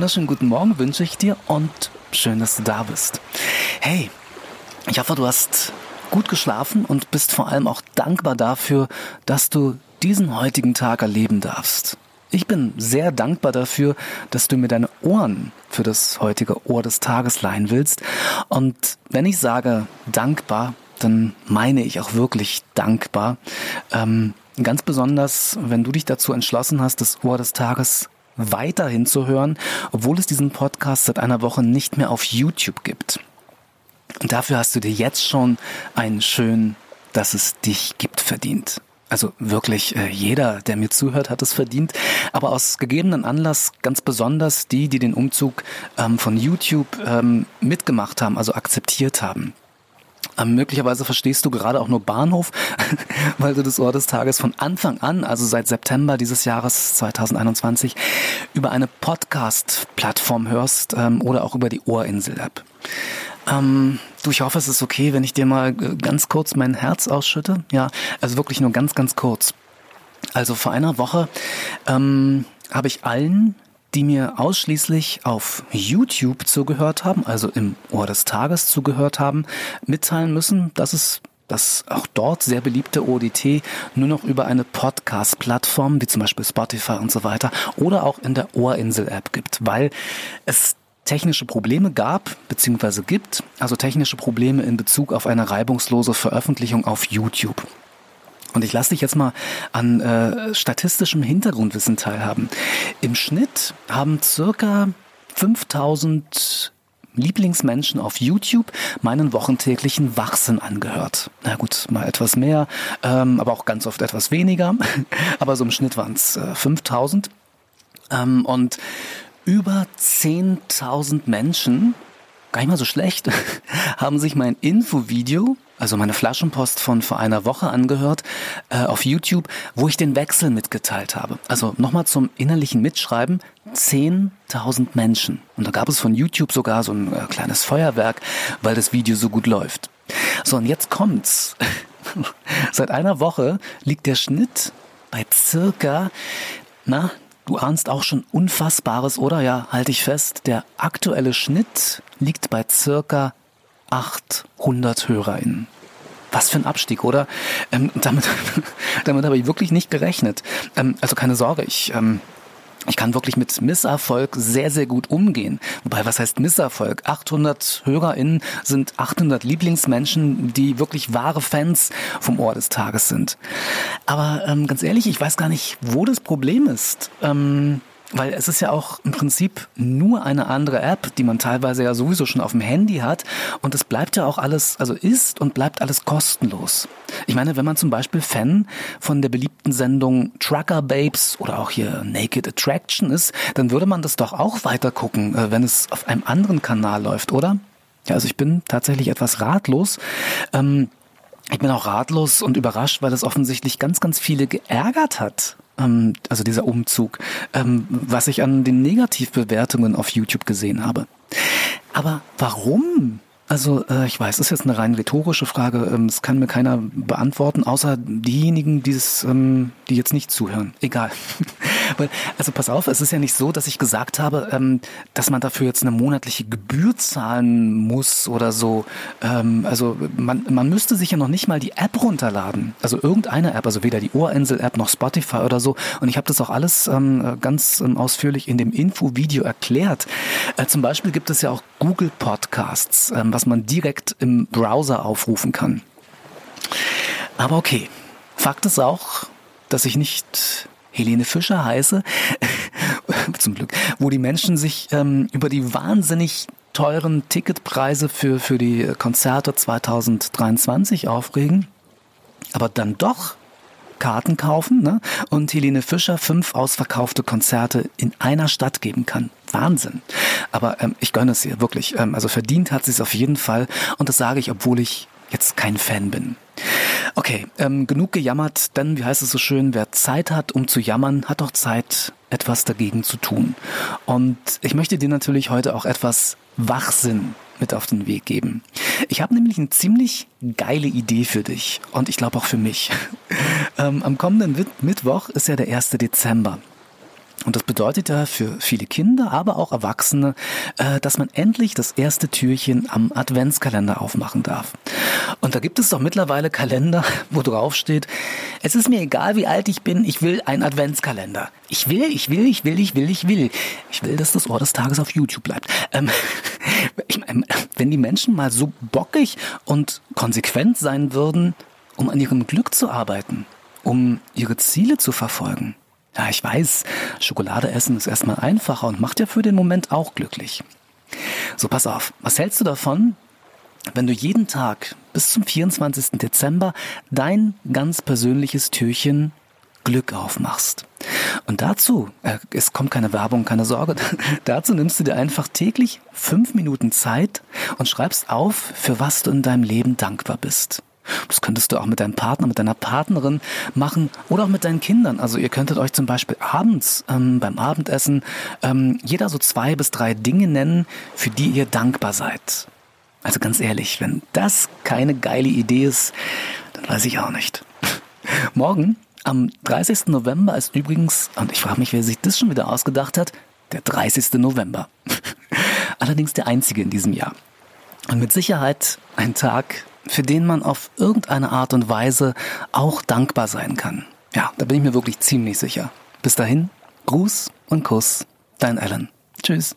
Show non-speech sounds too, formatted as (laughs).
wunderschönen guten Morgen wünsche ich dir und schön, dass du da bist. Hey, ich hoffe, du hast gut geschlafen und bist vor allem auch dankbar dafür, dass du diesen heutigen Tag erleben darfst. Ich bin sehr dankbar dafür, dass du mir deine Ohren für das heutige Ohr des Tages leihen willst. Und wenn ich sage dankbar, dann meine ich auch wirklich dankbar. Ähm, ganz besonders, wenn du dich dazu entschlossen hast, das Ohr des Tages weiterhin zu hören, obwohl es diesen Podcast seit einer Woche nicht mehr auf YouTube gibt. Und dafür hast du dir jetzt schon einen schön, dass es dich gibt, verdient. Also wirklich äh, jeder, der mir zuhört, hat es verdient. Aber aus gegebenen Anlass ganz besonders die, die den Umzug ähm, von YouTube ähm, mitgemacht haben, also akzeptiert haben. Ähm, möglicherweise verstehst du gerade auch nur Bahnhof, (laughs) weil du das Ohr des Tages von Anfang an, also seit September dieses Jahres 2021, über eine Podcast-Plattform hörst ähm, oder auch über die Ohrinsel-App. Ähm, du, ich hoffe, es ist okay, wenn ich dir mal äh, ganz kurz mein Herz ausschütte. Ja, also wirklich nur ganz, ganz kurz. Also vor einer Woche ähm, habe ich allen, die mir ausschließlich auf YouTube zugehört haben, also im Ohr des Tages zugehört haben, mitteilen müssen, dass es das auch dort sehr beliebte ODT nur noch über eine Podcast-Plattform wie zum Beispiel Spotify und so weiter oder auch in der Ohrinsel-App gibt, weil es technische Probleme gab bzw. gibt, also technische Probleme in Bezug auf eine reibungslose Veröffentlichung auf YouTube. Und ich lasse dich jetzt mal an äh, statistischem Hintergrundwissen teilhaben. Im Schnitt haben circa 5000 Lieblingsmenschen auf YouTube meinen wochentäglichen Wachsinn angehört. Na gut, mal etwas mehr, ähm, aber auch ganz oft etwas weniger. (laughs) aber so im Schnitt waren es äh, 5000. Ähm, und über 10.000 Menschen, gar nicht mal so schlecht, (laughs) haben sich mein Infovideo, also meine Flaschenpost von vor einer Woche angehört, äh, auf YouTube, wo ich den Wechsel mitgeteilt habe. Also nochmal zum innerlichen Mitschreiben, 10.000 Menschen. Und da gab es von YouTube sogar so ein äh, kleines Feuerwerk, weil das Video so gut läuft. So, und jetzt kommt's. (laughs) Seit einer Woche liegt der Schnitt bei circa, na, Du ahnst auch schon Unfassbares, oder? Ja, halte ich fest. Der aktuelle Schnitt liegt bei circa 800 HörerInnen. Was für ein Abstieg, oder? Ähm, damit, (laughs) damit habe ich wirklich nicht gerechnet. Ähm, also keine Sorge, ich ähm, ich kann wirklich mit Misserfolg sehr, sehr gut umgehen. Wobei, was heißt Misserfolg? 800 HörerInnen sind 800 Lieblingsmenschen, die wirklich wahre Fans vom Ohr des Tages sind. Aber ähm, ganz ehrlich, ich weiß gar nicht, wo das Problem ist. Ähm, weil es ist ja auch im Prinzip nur eine andere App, die man teilweise ja sowieso schon auf dem Handy hat. Und es bleibt ja auch alles, also ist und bleibt alles kostenlos. Ich meine, wenn man zum Beispiel Fan von der beliebten Sendung Trucker Babes oder auch hier Naked Attraction ist, dann würde man das doch auch weiter gucken, äh, wenn es auf einem anderen Kanal läuft, oder? Ja, also ich bin tatsächlich etwas ratlos. Ähm, ich bin auch ratlos und überrascht, weil es offensichtlich ganz, ganz viele geärgert hat ähm, also dieser Umzug, ähm, was ich an den Negativbewertungen auf YouTube gesehen habe. Aber warum also äh, ich weiß, das ist jetzt eine rein rhetorische Frage. Ähm, das kann mir keiner beantworten, außer diejenigen, die es, ähm, die jetzt nicht zuhören. Egal. (laughs) also pass auf, es ist ja nicht so, dass ich gesagt habe, ähm, dass man dafür jetzt eine monatliche Gebühr zahlen muss oder so. Ähm, also man, man müsste sich ja noch nicht mal die App runterladen. Also irgendeine App, also weder die Ohrinsel-App noch Spotify oder so. Und ich habe das auch alles ähm, ganz ähm, ausführlich in dem Info-Video erklärt. Äh, zum Beispiel gibt es ja auch Google Podcasts. Ähm, was man direkt im Browser aufrufen kann. Aber okay, Fakt ist auch, dass ich nicht Helene Fischer heiße, (laughs) zum Glück, wo die Menschen sich ähm, über die wahnsinnig teuren Ticketpreise für, für die Konzerte 2023 aufregen, aber dann doch Karten kaufen ne? und Helene Fischer fünf ausverkaufte Konzerte in einer Stadt geben kann. Wahnsinn. Aber ähm, ich gönne es ihr, wirklich. Ähm, also verdient hat sie es auf jeden Fall. Und das sage ich, obwohl ich jetzt kein Fan bin. Okay, ähm, genug gejammert, denn wie heißt es so schön, wer Zeit hat, um zu jammern, hat auch Zeit, etwas dagegen zu tun. Und ich möchte dir natürlich heute auch etwas Wachsinn mit auf den Weg geben. Ich habe nämlich eine ziemlich geile Idee für dich und ich glaube auch für mich. (laughs) ähm, am kommenden Mittwoch ist ja der 1. Dezember. Und das bedeutet ja für viele Kinder, aber auch Erwachsene, äh, dass man endlich das erste Türchen am Adventskalender aufmachen darf. Und da gibt es doch mittlerweile Kalender, (laughs) wo drauf steht, es ist mir egal, wie alt ich bin, ich will einen Adventskalender. Ich will, ich will, ich will, ich will, ich will. Ich will, dass das Ohr des Tages auf YouTube bleibt. Ähm, (laughs) ich mein, (laughs) wenn die Menschen mal so bockig und konsequent sein würden, um an ihrem Glück zu arbeiten, um ihre Ziele zu verfolgen, ja, ich weiß, Schokolade essen ist erstmal einfacher und macht ja für den Moment auch glücklich. So, pass auf. Was hältst du davon, wenn du jeden Tag bis zum 24. Dezember dein ganz persönliches Türchen Glück aufmachst? Und dazu, äh, es kommt keine Werbung, keine Sorge, (laughs) dazu nimmst du dir einfach täglich fünf Minuten Zeit und schreibst auf, für was du in deinem Leben dankbar bist. Das könntest du auch mit deinem Partner, mit deiner Partnerin machen oder auch mit deinen Kindern. Also ihr könntet euch zum Beispiel abends ähm, beim Abendessen ähm, jeder so zwei bis drei Dinge nennen, für die ihr dankbar seid. Also ganz ehrlich, wenn das keine geile Idee ist, dann weiß ich auch nicht. (laughs) Morgen, am 30. November, ist übrigens, und ich frage mich, wer sich das schon wieder ausgedacht hat, der 30. November. (laughs) Allerdings der einzige in diesem Jahr. Und mit Sicherheit ein Tag, für den man auf irgendeine Art und Weise auch dankbar sein kann. Ja, da bin ich mir wirklich ziemlich sicher. Bis dahin, Gruß und Kuss, dein Alan. Tschüss.